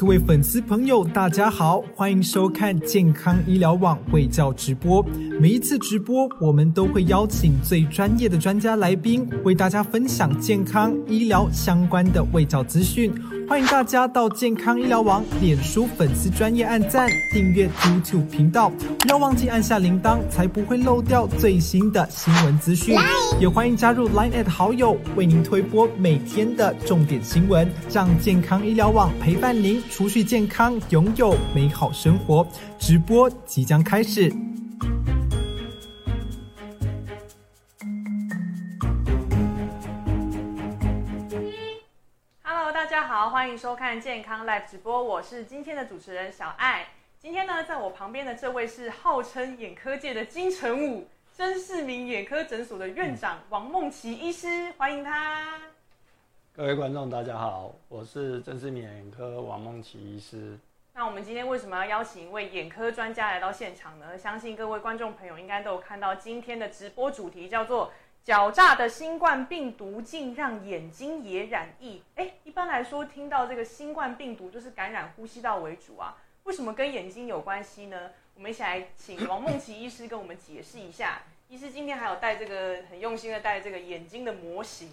各位粉丝朋友，大家好，欢迎收看健康医疗网卫教直播。每一次直播，我们都会邀请最专业的专家来宾，为大家分享健康医疗相关的卫教资讯。欢迎大家到健康医疗网脸书粉丝专业按赞、订阅 YouTube 频道，不要忘记按下铃铛，才不会漏掉最新的新闻资讯。也欢迎加入 Line at 好友，为您推播每天的重点新闻，让健康医疗网陪伴您，储蓄健康，拥有美好生活。直播即将开始。欢迎收看健康 Live 直播，我是今天的主持人小爱。今天呢，在我旁边的这位是号称眼科界的金城武，真市民眼科诊所的院长王梦琪医师，欢迎他。各位观众，大家好，我是真视眼科王梦琪医师。那我们今天为什么要邀请一位眼科专家来到现场呢？相信各位观众朋友应该都有看到今天的直播主题叫做“狡诈的新冠病毒竟让眼睛也染疫”。哎，一般来说听到这个新冠病毒就是感染呼吸道为主啊，为什么跟眼睛有关系呢？我们一起来请王梦琪医师跟我们解释一下。医师今天还有带这个很用心的带这个眼睛的模型。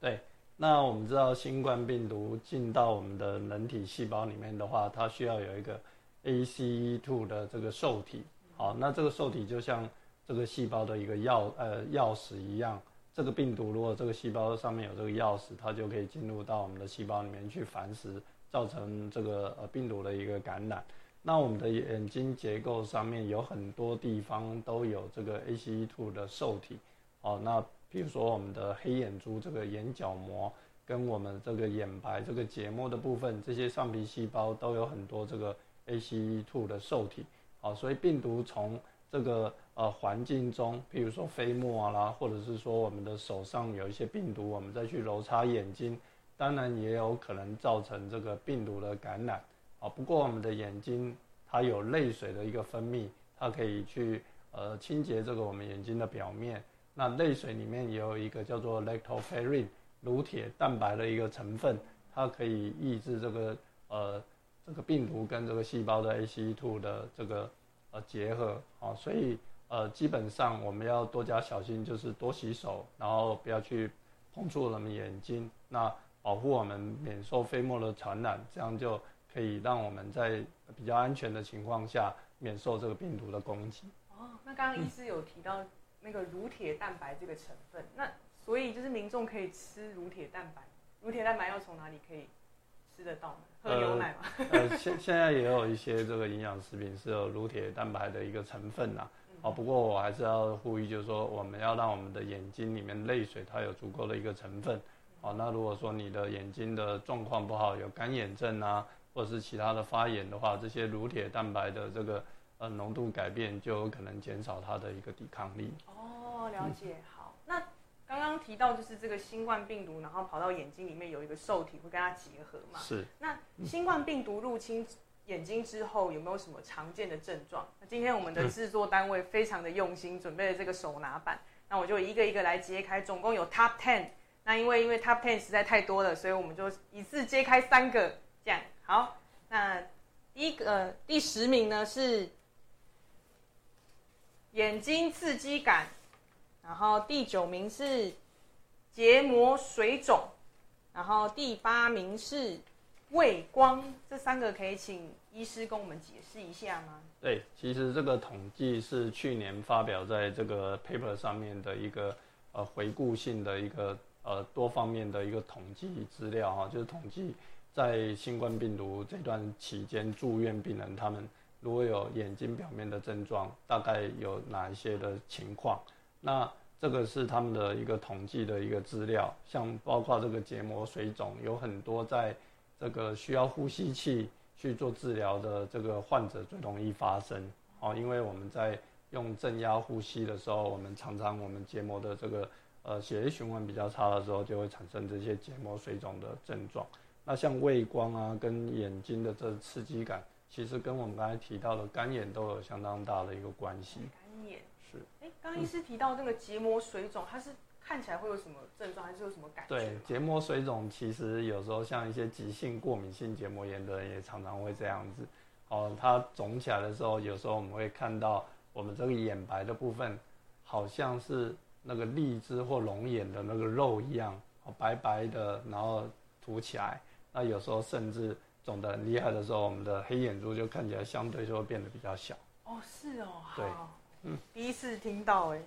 对。那我们知道，新冠病毒进到我们的人体细胞里面的话，它需要有一个 ACE2 的这个受体。好，那这个受体就像这个细胞的一个钥呃钥匙一样。这个病毒如果这个细胞上面有这个钥匙，它就可以进入到我们的细胞里面去繁殖，造成这个呃病毒的一个感染。那我们的眼睛结构上面有很多地方都有这个 ACE2 的受体。好，那比如说我们的黑眼珠这个眼角膜，跟我们这个眼白这个结膜的部分，这些上皮细胞都有很多这个 ACE2 的受体。好，所以病毒从这个呃环境中，比如说飞沫啊啦，或者是说我们的手上有一些病毒，我们再去揉擦眼睛，当然也有可能造成这个病毒的感染。啊，不过我们的眼睛它有泪水的一个分泌，它可以去呃清洁这个我们眼睛的表面。那泪水里面也有一个叫做 lactoferrin 乳铁蛋白的一个成分，它可以抑制这个呃这个病毒跟这个细胞的 ACE2 的这个呃结合啊，所以呃基本上我们要多加小心，就是多洗手，然后不要去碰触我们眼睛，那保护我们免受飞沫的传染，这样就可以让我们在比较安全的情况下免受这个病毒的攻击。哦，那刚刚医师有提到。那个乳铁蛋白这个成分，那所以就是民众可以吃乳铁蛋白，乳铁蛋白要从哪里可以吃得到呢？喝牛奶吗？呃，现现在也有一些这个营养食品是有乳铁蛋白的一个成分呐。哦，不过我还是要呼吁，就是说我们要让我们的眼睛里面泪水它有足够的一个成分。哦，那如果说你的眼睛的状况不好，有干眼症啊，或者是其他的发炎的话，这些乳铁蛋白的这个。呃，浓度改变就有可能减少它的一个抵抗力。哦，了解。好，那刚刚提到就是这个新冠病毒，然后跑到眼睛里面有一个受体会跟它结合嘛？是。那新冠病毒入侵眼睛之后，有没有什么常见的症状？那今天我们的制作单位非常的用心，准备了这个手拿板，那我就一个一个来揭开，总共有 Top Ten。那因为因为 Top Ten 实在太多了，所以我们就一次揭开三个，这样。好，那第一个第十名呢是。眼睛刺激感，然后第九名是结膜水肿，然后第八名是畏光，这三个可以请医师跟我们解释一下吗？对，其实这个统计是去年发表在这个 paper 上面的一个呃回顾性的一个呃多方面的一个统计资料哈，就是统计在新冠病毒这段期间住院病人他们。如果有眼睛表面的症状，大概有哪一些的情况？那这个是他们的一个统计的一个资料，像包括这个结膜水肿，有很多在这个需要呼吸器去做治疗的这个患者最容易发生哦，因为我们在用正压呼吸的时候，我们常常我们结膜的这个呃血液循环比较差的时候，就会产生这些结膜水肿的症状。那像畏光啊，跟眼睛的这刺激感。其实跟我们刚才提到的干眼都有相当大的一个关系。干眼是。哎，刚医师提到这个结膜水肿，它是看起来会有什么症状，还是有什么感觉？对，结膜水肿其实有时候像一些急性过敏性结膜炎的人也常常会这样子。哦，它肿起来的时候，有时候我们会看到我们这个眼白的部分，好像是那个荔枝或龙眼的那个肉一样，哦，白白的，然后凸起来。那有时候甚至肿得很厉害的时候，我们的黑眼珠就看起来相对就会变得比较小。哦，是哦，对，嗯，第一次听到哎。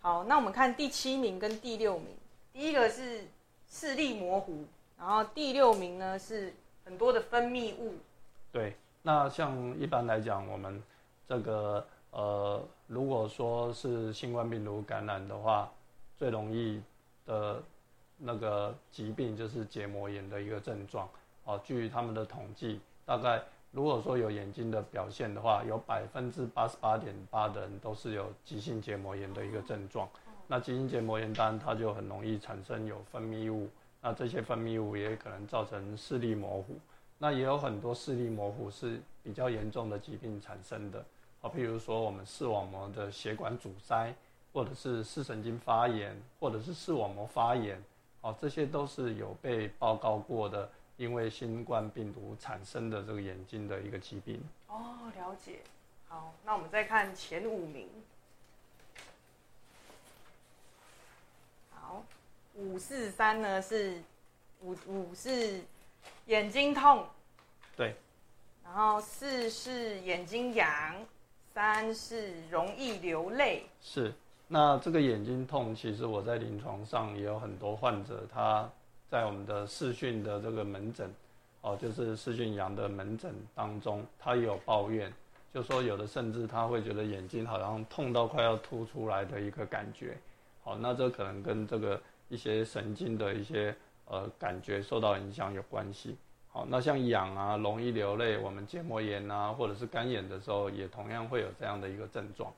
好，那我们看第七名跟第六名，第一个是视力模糊，然后第六名呢是很多的分泌物。对，那像一般来讲，我们这个呃，如果说是新冠病毒感染的话，最容易的那个疾病就是结膜炎的一个症状。哦，据他们的统计，大概如果说有眼睛的表现的话，有百分之八十八点八的人都是有急性结膜炎的一个症状。那急性结膜炎当然它就很容易产生有分泌物，那这些分泌物也可能造成视力模糊。那也有很多视力模糊是比较严重的疾病产生的，啊，譬如说我们视网膜的血管阻塞，或者是视神经发炎，或者是视网膜发炎，哦，这些都是有被报告过的，因为新冠病毒产生的这个眼睛的一个疾病。哦，了解。好，那我们再看前五名。好，五四三呢是五五是眼睛痛，对，然后四是眼睛痒，三是容易流泪。是。那这个眼睛痛，其实我在临床上也有很多患者，他在我们的视讯的这个门诊，哦，就是视讯阳的门诊当中，他也有抱怨，就说有的甚至他会觉得眼睛好像痛到快要凸出来的一个感觉。好，那这可能跟这个一些神经的一些呃感觉受到影响有关系。好，那像痒啊、容易流泪，我们结膜炎啊，或者是干眼的时候，也同样会有这样的一个症状。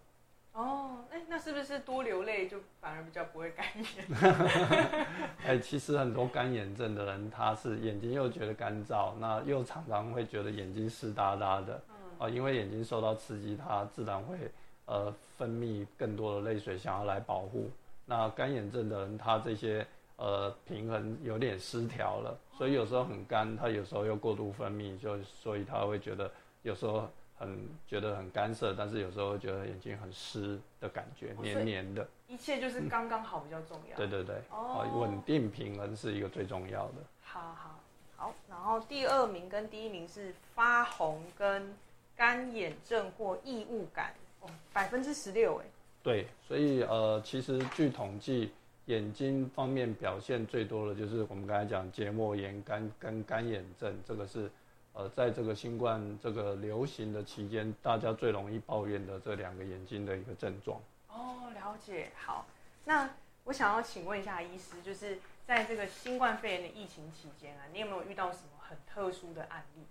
哦，哎，那是不是多流泪就反而比较不会干眼？哎，其实很多干眼症的人，他是眼睛又觉得干燥，那又常常会觉得眼睛湿哒哒的。嗯。啊，因为眼睛受到刺激，它自然会呃分泌更多的泪水，想要来保护。那干眼症的人，他这些呃平衡有点失调了，所以有时候很干，他有时候又过度分泌，就所以他会觉得有时候。很觉得很干涩，但是有时候觉得眼睛很湿的感觉，黏黏的。一切就是刚刚好比较重要。对对对，哦，稳定平衡是一个最重要的。好好好，然后第二名跟第一名是发红跟干眼症或异物感，哦，百分之十六哎。对，所以呃，其实据统计，眼睛方面表现最多的就是我们刚才讲结膜炎、干跟干眼症，这个是。呃，在这个新冠这个流行的期间，大家最容易抱怨的这两个眼睛的一个症状。哦，了解。好，那我想要请问一下医师，就是在这个新冠肺炎的疫情期间啊，你有没有遇到什么很特殊的案例？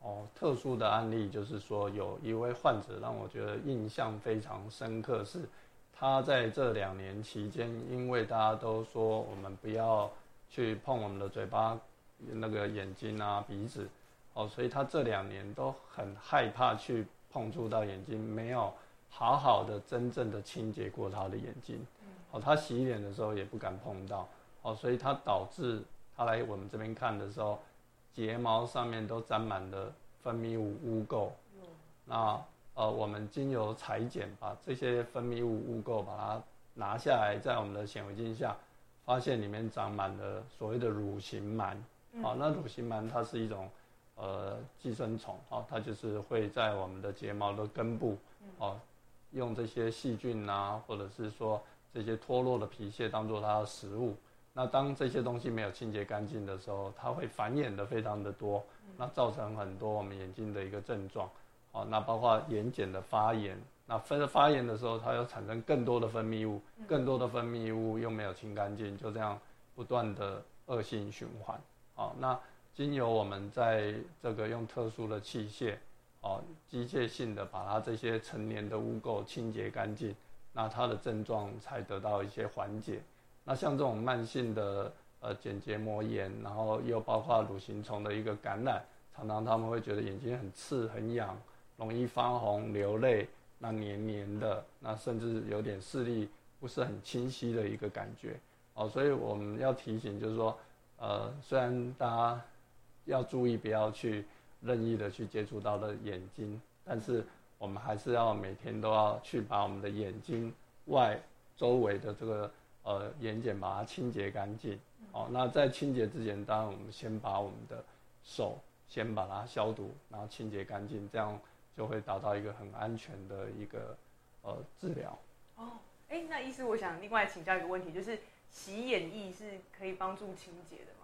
哦，特殊的案例就是说，有一位患者让我觉得印象非常深刻，是他在这两年期间，因为大家都说我们不要去碰我们的嘴巴、那个眼睛啊、鼻子。哦，所以他这两年都很害怕去碰触到眼睛，没有好好的真正的清洁过他的眼睛。哦，他洗脸的时候也不敢碰到。哦，所以他导致他来我们这边看的时候，睫毛上面都沾满了分泌物污垢。那呃，我们经由裁剪把这些分泌物污垢把它拿下来，在我们的显微镜下，发现里面长满了所谓的乳形螨。好，那乳形螨它是一种。呃，寄生虫哦，它就是会在我们的睫毛的根部哦，用这些细菌啊，或者是说这些脱落的皮屑当做它的食物。那当这些东西没有清洁干净的时候，它会繁衍的非常的多，那造成很多我们眼睛的一个症状。哦，那包括眼睑的发炎，那分发炎的时候，它又产生更多的分泌物，更多的分泌物又没有清干净，就这样不断的恶性循环。好，那。经由我们在这个用特殊的器械，哦，机械性的把它这些成年的污垢清洁干净，那它的症状才得到一些缓解。那像这种慢性的呃睑结膜炎，然后又包括乳形虫的一个感染，常常他们会觉得眼睛很刺、很痒，容易发红、流泪，那黏黏的，那甚至有点视力不是很清晰的一个感觉。哦，所以我们要提醒，就是说，呃，虽然大家要注意不要去任意的去接触到的眼睛，但是我们还是要每天都要去把我们的眼睛外周围的这个呃眼睑把它清洁干净。哦，那在清洁之前，当然我们先把我们的手先把它消毒，然后清洁干净，这样就会达到一个很安全的一个呃治疗。哦，哎，那医师，我想另外请教一个问题，就是洗眼液是可以帮助清洁的吗？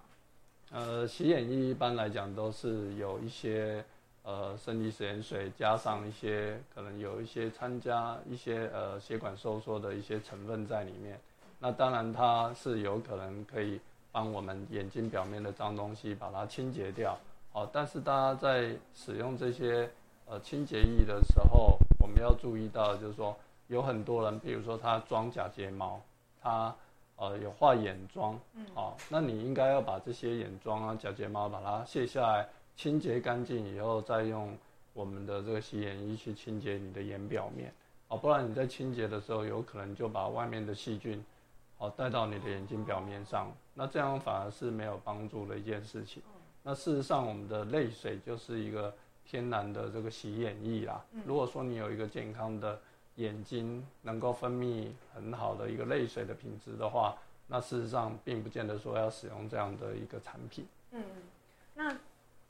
呃，洗眼液一般来讲都是有一些呃生理食盐水，加上一些可能有一些参加一些呃血管收缩的一些成分在里面。那当然它是有可能可以。帮我们眼睛表面的脏东西把它清洁掉，好，但是大家在使用这些呃清洁液的时候，我们要注意到，就是说有很多人，比如说他装假睫毛，他呃有画眼妆，嗯，好，那你应该要把这些眼妆啊、假睫毛把它卸下来，清洁干净以后，再用我们的这个洗眼液去清洁你的眼表面，啊，不然你在清洁的时候，有可能就把外面的细菌。哦，带到你的眼睛表面上，那这样反而是没有帮助的一件事情。那事实上，我们的泪水就是一个天然的这个洗眼液啦。如果说你有一个健康的眼睛，能够分泌很好的一个泪水的品质的话，那事实上并不见得说要使用这样的一个产品。嗯，那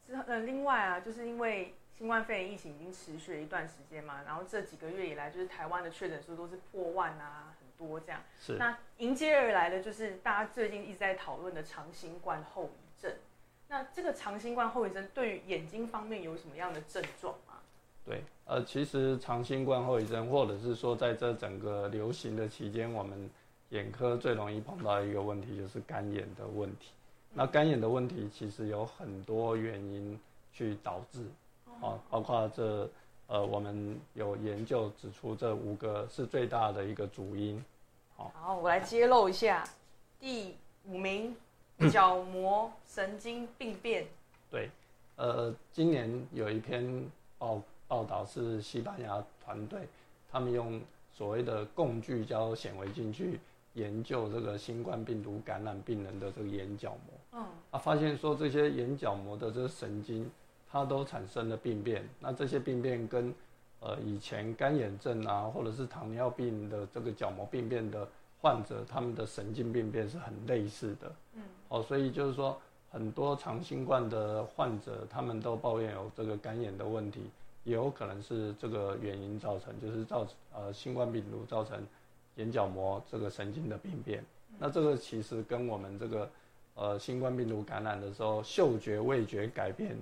之后呃，另外啊，就是因为新冠肺炎疫情已经持续了一段时间嘛，然后这几个月以来，就是台湾的确诊数都是破万啊。很多这样，是那迎接而来的就是大家最近一直在讨论的长新冠后遗症。那这个长新冠后遗症对于眼睛方面有什么样的症状吗？对，呃，其实长新冠后遗症，或者是说在这整个流行的期间，我们眼科最容易碰到一个问题就是干眼的问题。那干眼的问题其实有很多原因去导致，啊，包括这。呃，我们有研究指出，这五个是最大的一个主因。好，我来揭露一下，第五名，角膜神经病变。对，呃，今年有一篇报报道是西班牙团队，他们用所谓的共聚焦显微镜去研究这个新冠病毒感染病人的这个眼角膜。嗯，啊，发现说这些眼角膜的这个神经。它都产生了病变，那这些病变跟，呃，以前干眼症啊，或者是糖尿病的这个角膜病变的患者，他们的神经病变是很类似的。嗯，哦，所以就是说，很多长新冠的患者，他们都抱怨有这个干眼的问题，也有可能是这个原因造成，就是造成呃新冠病毒造成眼角膜这个神经的病变。那这个其实跟我们这个呃新冠病毒感染的时候，嗅觉味觉改变。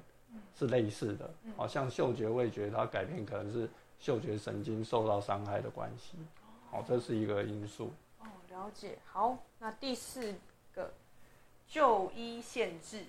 是类似的，好像嗅觉味觉它改变可能是嗅觉神经受到伤害的关系，好，这是一个因素。哦，了解。好，那第四个就医限制。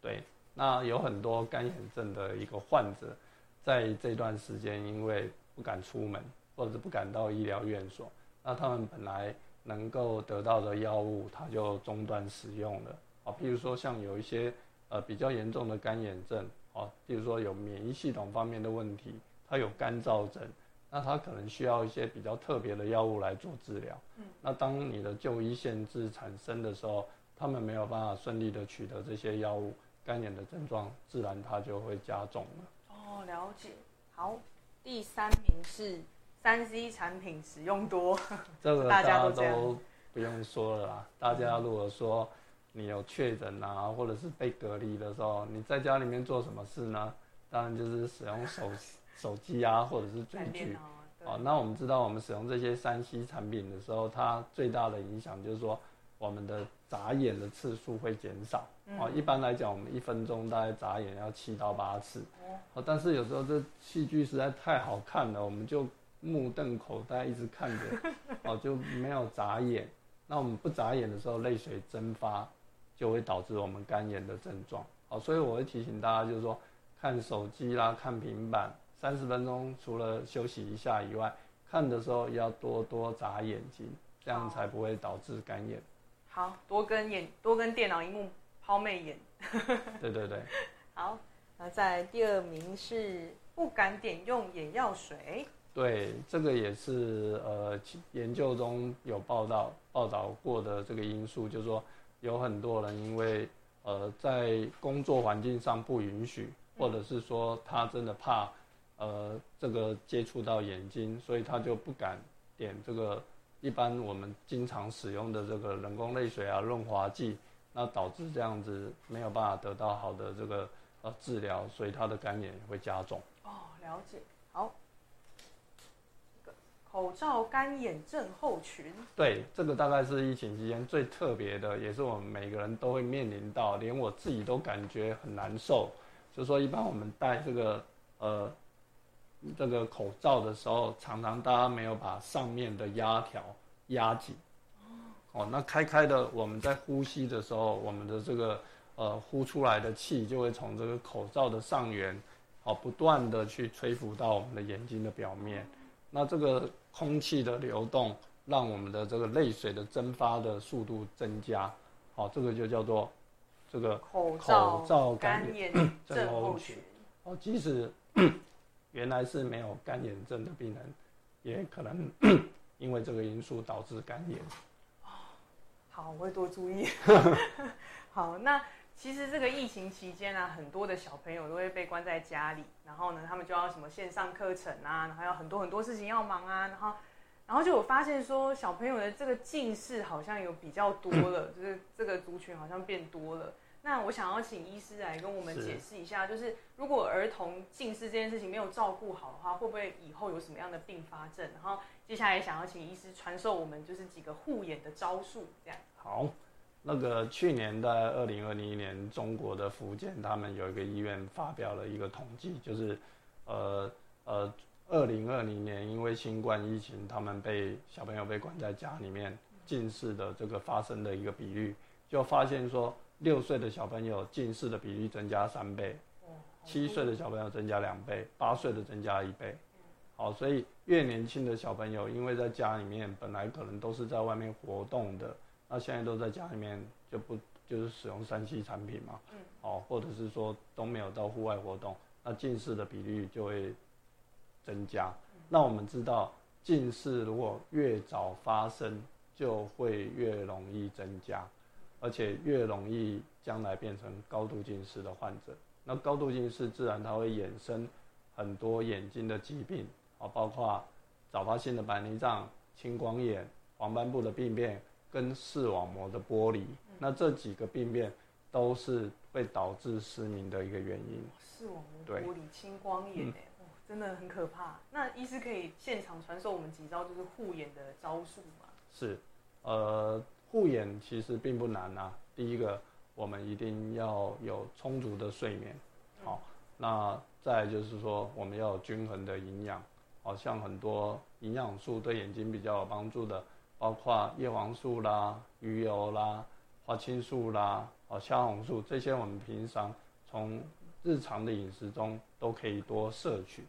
对，那有很多干眼症的一个患者，在这段时间因为不敢出门，或者是不敢到医疗院所，那他们本来能够得到的药物，他就中断使用了。啊，譬如说像有一些。呃，比较严重的干眼症，啊，譬如说有免疫系统方面的问题，它有干燥症，那它可能需要一些比较特别的药物来做治疗。嗯，那当你的就医限制产生的时候，他们没有办法顺利的取得这些药物，干眼的症状自然它就会加重了。哦，了解。好，第三名是三 C 产品使用多，这个 大家都不用说了啦。大家如果说。你有确诊啊，或者是被隔离的时候，你在家里面做什么事呢？当然就是使用手 手机啊，或者是追剧。哦，那我们知道，我们使用这些三 C 产品的时候，它最大的影响就是说，我们的眨眼的次数会减少。哦，一般来讲，我们一分钟大概眨眼要七到八次。哦，但是有时候这戏剧实在太好看了，我们就目瞪口呆一直看着，哦，就没有眨眼。那我们不眨眼的时候，泪水蒸发。就会导致我们干眼的症状，哦，所以我会提醒大家，就是说，看手机啦，看平板，三十分钟除了休息一下以外，看的时候要多多眨眼睛，这样才不会导致干眼。好多跟眼多跟电脑荧幕抛媚眼。对对对。好，那在第二名是不敢点用眼药水。对，这个也是呃研究中有报道，报道过的这个因素，就是说有很多人因为呃在工作环境上不允许，或者是说他真的怕呃这个接触到眼睛，所以他就不敢点这个一般我们经常使用的这个人工泪水啊润滑剂，那导致这样子没有办法得到好的这个呃治疗，所以它的干眼会加重。哦，了解。好，口罩干眼症候群。对，这个大概是疫情期间最特别的，也是我们每个人都会面临到，连我自己都感觉很难受。就说一般我们戴这个呃这个口罩的时候，常常大家没有把上面的压条压紧。哦，那开开的，我们在呼吸的时候，我们的这个呃呼出来的气就会从这个口罩的上缘，哦，不断的去吹拂到我们的眼睛的表面。那这个空气的流动，让我们的这个泪水的蒸发的速度增加。好，这个就叫做这个口口罩干干眼症症候群。哦，即使原来是没有干眼症的病人，也可能 因为这个因素导致干眼。好，我会多注意。好，那其实这个疫情期间啊，很多的小朋友都会被关在家里，然后呢，他们就要什么线上课程啊，然后有很多很多事情要忙啊，然后，然后就我发现说，小朋友的这个近视好像有比较多了，就是这个族群好像变多了。那我想要请医师来跟我们解释一下，就是如果儿童近视这件事情没有照顾好的话，会不会以后有什么样的并发症？然后接下来想要请医师传授我们就是几个护眼的招数，这样。好，那个去年在二零二零年，中国的福建他们有一个医院发表了一个统计，就是呃呃，二零二零年因为新冠疫情，他们被小朋友被关在家里面，近视的这个发生的一个比率，就发现说六岁的小朋友近视的比例增加三倍，哦，七岁的小朋友增加两倍，八岁的增加一倍。好，所以越年轻的小朋友，因为在家里面本来可能都是在外面活动的，那现在都在家里面就不就是使用三 C 产品嘛，嗯，哦，或者是说都没有到户外活动，那近视的比率就会增加。那我们知道，近视如果越早发生，就会越容易增加，而且越容易将来变成高度近视的患者。那高度近视自然它会衍生很多眼睛的疾病，啊，包括早发性的白内障、青光眼、黄斑部的病变跟视网膜的剥离。那这几个病变都是会导致失明的一个原因。视网膜对玻璃青光眼真的很可怕。那医师可以现场传授我们几招就是护眼的招数吗？是，呃，护眼其实并不难啊。第一个，我们一定要有充足的睡眠，好、那再就是说，我们要有均衡的营养，好、像很多营养素对眼睛比较有帮助的，包括叶黄素啦、鱼油啦、花青素啦、哦虾红素这些，我们平常从日常的饮食中都可以多摄取。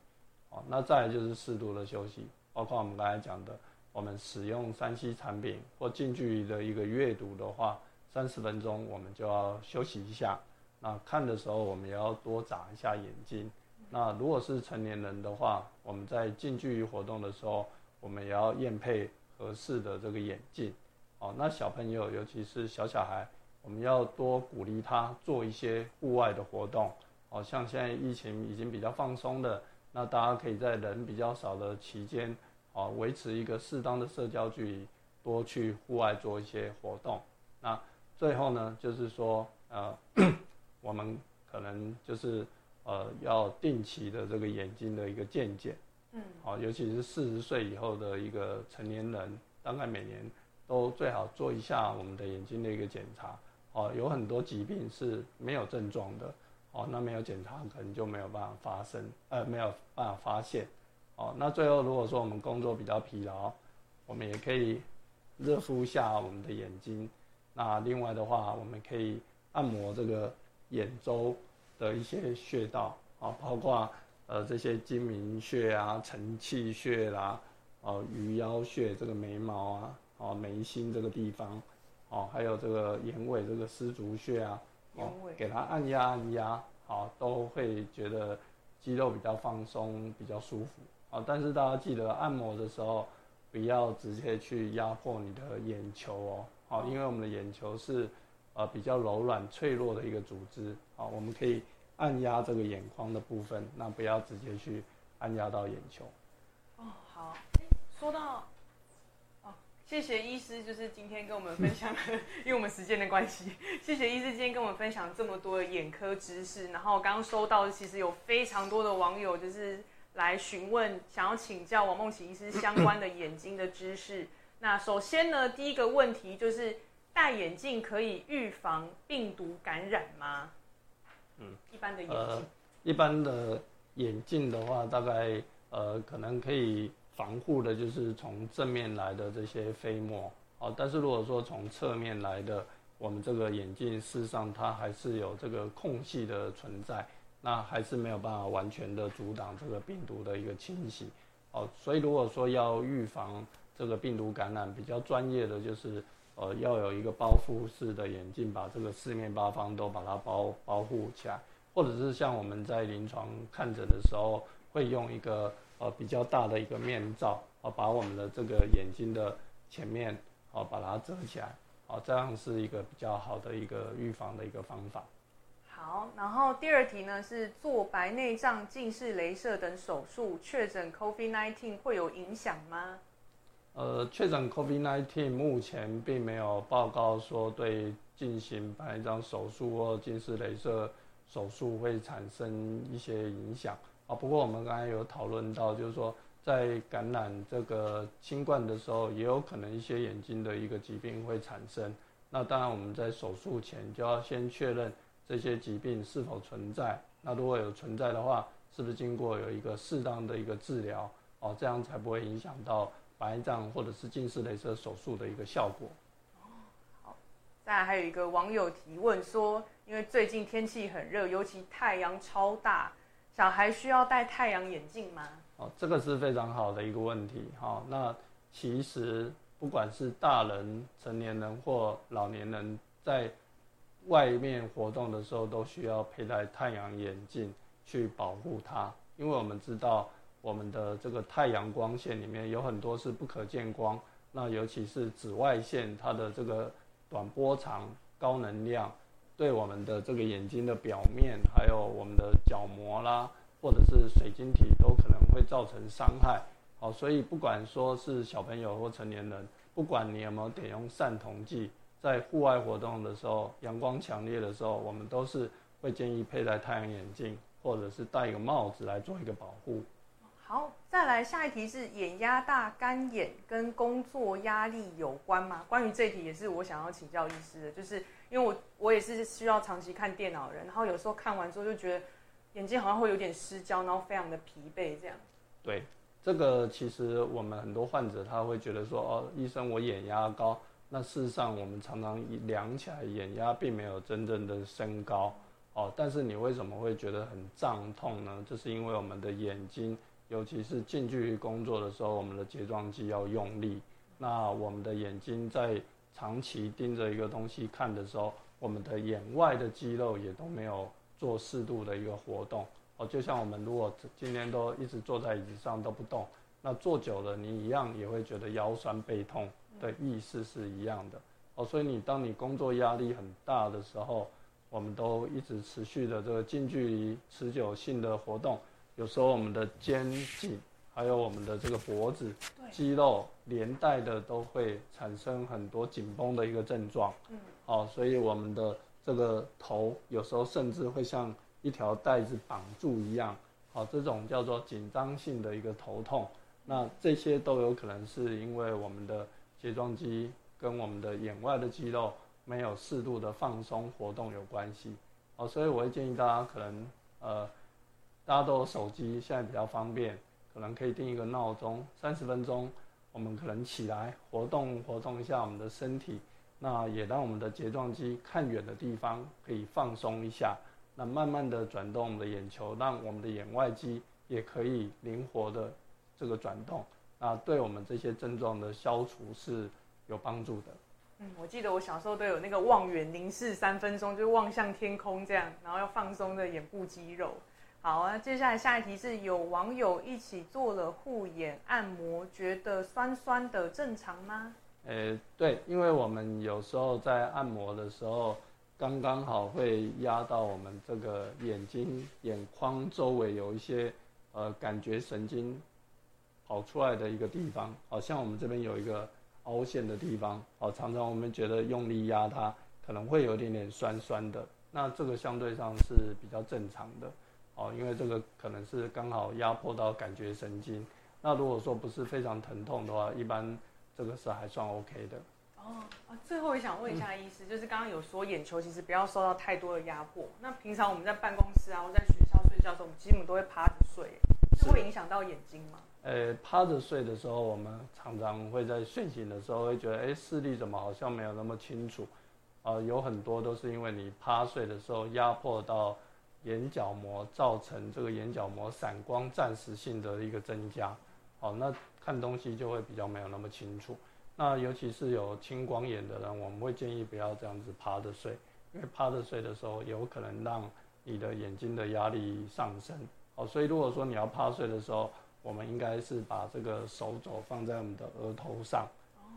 哦，那再就是适度的休息，包括我们刚才讲的，我们使用三 C 产品或近距离的一个阅读的话，三十分钟我们就要休息一下。那看的时候，我们也要多眨一下眼睛。那如果是成年人的话，我们在近距离活动的时候，我们也要验配合适的这个眼镜。哦，那小朋友，尤其是小小孩，我们要多鼓励他做一些户外的活动。哦，像现在疫情已经比较放松的，那大家可以在人比较少的期间，啊，维持一个适当的社交距离，多去户外做一些活动。那最后呢，就是说，呃，我们可能就是呃要定期的这个眼睛的一个健检，嗯，好、尤其是四十岁以后的一个成年人，大概每年都最好做一下我们的眼睛的一个检查。哦，有很多疾病是没有症状的，哦，那没有检查可能就没有办法发生，呃，没有办法发现。哦，那最后如果说我们工作比较疲劳，我们也可以热敷一下我们的眼睛。那另外的话，我们可以按摩这个眼周的一些穴道啊，包括呃这些睛明穴啊、承泣穴啦、哦鱼腰穴这个眉毛啊、哦眉心这个地方，哦还有这个眼尾这个丝竹穴啊，哦给它按压按压，好都会觉得肌肉比较放松，比较舒服。啊，但是大家记得按摩的时候，不要直接去压迫你的眼球哦，好，因为我们的眼球是呃比较柔软脆弱的一个组织，好，我们可以按压这个眼眶的部分，那不要直接去按压到眼球。哦，好，说到。谢谢医师，就是今天跟我们分享，因为我们时间的关系，谢谢医师今天跟我们分享这么多的眼科知识。然后刚刚收到，其实有非常多的网友就是来询问，想要请教王梦琪医师相关的眼睛的知识。那首先呢，第一个问题就是戴眼镜可以预防病毒感染吗？嗯，一般的眼镜，一般的眼镜的话，大概呃可能可以。防护的就是从正面来的这些飞沫，好，但是如果说从侧面来的，我们这个眼镜事实上它还是有这个空隙的存在，那还是没有办法完全的阻挡这个病毒的一个侵袭，哦，所以如果说要预防这个病毒感染，比较专业的就是呃要有一个包覆式的眼镜，把这个四面八方都把它包保护起来，或者是像我们在临床看诊的时候会用一个。呃，比较大的一个面罩，啊，把我们的这个眼睛的前面，啊，把它遮起来，啊，这样是一个比较好的一个预防的一个方法。好，然后第二题呢是做白内障、近视、雷射等手术，确诊 COVID-19 会有影响吗？呃，确诊 COVID-19 目前并没有报告说对进行白内障手术或近视雷射手术会产生一些影响。啊，不过我们刚才有讨论到，就是说在感染这个新冠的时候，也有可能一些眼睛的一个疾病会产生。那当然我们在手术前就要先确认这些疾病是否存在。那如果有存在的话，是不是经过有一个适当的一个治疗，哦，这样才不会影响到白内障或者是近视雷射手术的一个效果。哦，好。再来还有一个网友提问说，因为最近天气很热，尤其太阳超大。小孩需要戴太阳眼镜吗？哦，这个是非常好的一个问题。好，那其实不管是大人、成年人或老年人，在外面活动的时候，都需要佩戴太阳眼镜去保护它。因为我们知道，我们的这个太阳光线里面有很多是不可见光，那尤其是紫外线，它的这个短波长、高能量。对我们的这个眼睛的表面，还有我们的角膜啦，或者是水晶体，都可能会造成伤害。好，所以不管说是小朋友或成年人，不管你有没有点用散瞳剂，在户外活动的时候，阳光强烈的时候，我们都是会建议佩戴太阳眼镜，或者是戴一个帽子来做一个保护。好，再来下一题是眼压大、干眼跟工作压力有关吗？关于这一题也是我想要请教医师的，就是因为我我也是需要长期看电脑的人，然后有时候看完之后就觉得眼睛好像会有点失焦，然后非常的疲惫这样。对，这个其实我们很多患者他会觉得说，哦，医生我眼压高，那事实上我们常常量起来眼压并没有真正的升高，哦，但是你为什么会觉得很胀痛呢？就是因为我们的眼睛。尤其是近距离工作的时候，我们的睫状肌要用力。那我们的眼睛在长期盯着一个东西看的时候，我们的眼外的肌肉也都没有做适度的一个活动。哦，就像我们如果今天都一直坐在椅子上都不动，那坐久了你一样也会觉得腰酸背痛的意思是一样的。哦，所以你当你工作压力很大的时候，我们都一直持续的这个近距离持久性的活动。有时候我们的肩颈，还有我们的这个脖子肌肉连带的都会产生很多紧绷的一个症状。嗯，好，所以我们的这个头有时候甚至会像一条带子绑住一样。好，这种叫做紧张性的一个头痛。那这些都有可能是因为我们的睫状肌跟我们的眼外的肌肉没有适度的放松活动有关系。好，所以我会建议大家可能呃。大家都有手机，现在比较方便，可能可以定一个闹钟，三十分钟，我们可能起来活动活动一下我们的身体，那也让我们的睫状肌看远的地方可以放松一下，那慢慢的转动我们的眼球，让我们的眼外肌也可以灵活的这个转动，那对我们这些症状的消除是有帮助的。嗯，我记得我小时候都有那个望远凝视三分钟，就是望向天空这样，然后要放松的眼部肌肉。好啊，接下来下一题是有网友一起做了护眼按摩，觉得酸酸的，正常吗？诶，对，因为我们有时候在按摩的时候，刚刚好会压到我们这个眼睛眼眶周围有一些呃感觉神经跑出来的一个地方，好像我们这边有一个凹陷的地方，哦，常常我们觉得用力压它可能会有一点点酸酸的，那这个相对上是比较正常的。哦，因为这个可能是刚好压迫到感觉神经。那如果说不是非常疼痛的话，一般这个是还算 OK 的。哦，最后也想问一下医师，就是刚刚有说眼球其实不要受到太多的压迫。那平常我们在办公室啊，或在学校睡觉的时候，我们基本都会趴着睡，这会影响到眼睛吗？呃，趴着睡的时候，我们常常会在睡醒的时候会觉得，哎，视力怎么好像没有那么清楚？啊，有很多都是因为你趴睡的时候压迫到。眼角膜造成这个眼角膜散光暂时性的一个增加，好，那看东西就会比较没有那么清楚。那尤其是有青光眼的人，我们会建议不要这样子趴着睡，因为趴着睡的时候有可能让你的眼睛的压力上升。好，所以如果说你要趴睡的时候，我们应该是把这个手肘放在我们的额头上，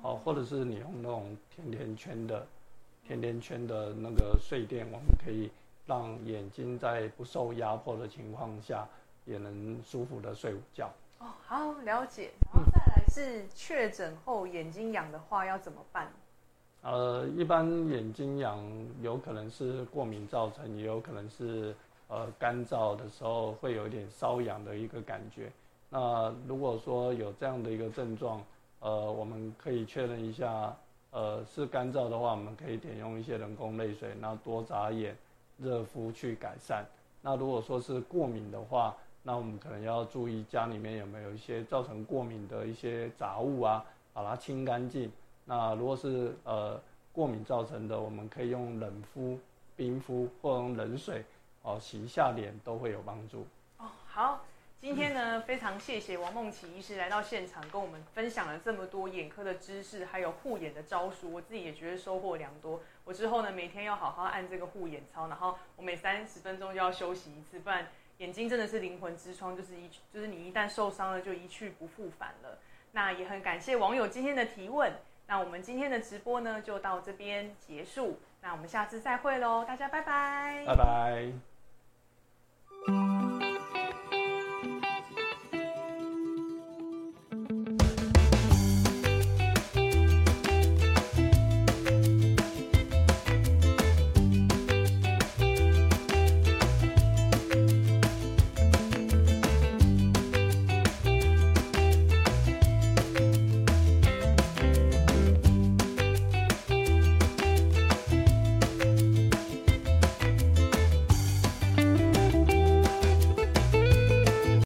哦，或者是你用那种甜甜圈的甜甜圈的那个睡垫，我们可以。让眼睛在不受压迫的情况下，也能舒服的睡午觉。哦，好了解。然后再来是确诊后眼睛痒的话要怎么办？呃，一般眼睛痒有可能是过敏造成，也有可能是呃干燥的时候会有一点瘙痒的一个感觉。那如果说有这样的一个症状，呃，我们可以确认一下，呃，是干燥的话，我们可以点用一些人工泪水，然后多眨眼。热敷去改善。那如果说是过敏的话，那我们可能要注意家里面有没有一些造成过敏的一些杂物啊，把它清干净。那如果是呃过敏造成的，我们可以用冷敷、冰敷或用冷水哦洗一下脸，都会有帮助。哦，好。今天呢，非常谢谢王梦琪医师来到现场，跟我们分享了这么多眼科的知识，还有护眼的招数。我自己也觉得收获良多。我之后呢，每天要好好按这个护眼操，然后我每三十分钟就要休息一次，不然眼睛真的是灵魂之窗，就是一就是你一旦受伤了，就一去不复返了。那也很感谢网友今天的提问。那我们今天的直播呢，就到这边结束。那我们下次再会喽，大家拜拜，拜拜。